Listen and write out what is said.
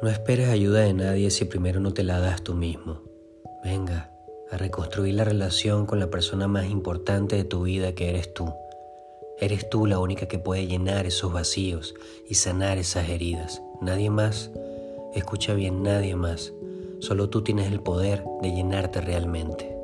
No esperes ayuda de nadie si primero no te la das tú mismo. Venga, a reconstruir la relación con la persona más importante de tu vida que eres tú. Eres tú la única que puede llenar esos vacíos y sanar esas heridas. Nadie más, escucha bien, nadie más. Solo tú tienes el poder de llenarte realmente.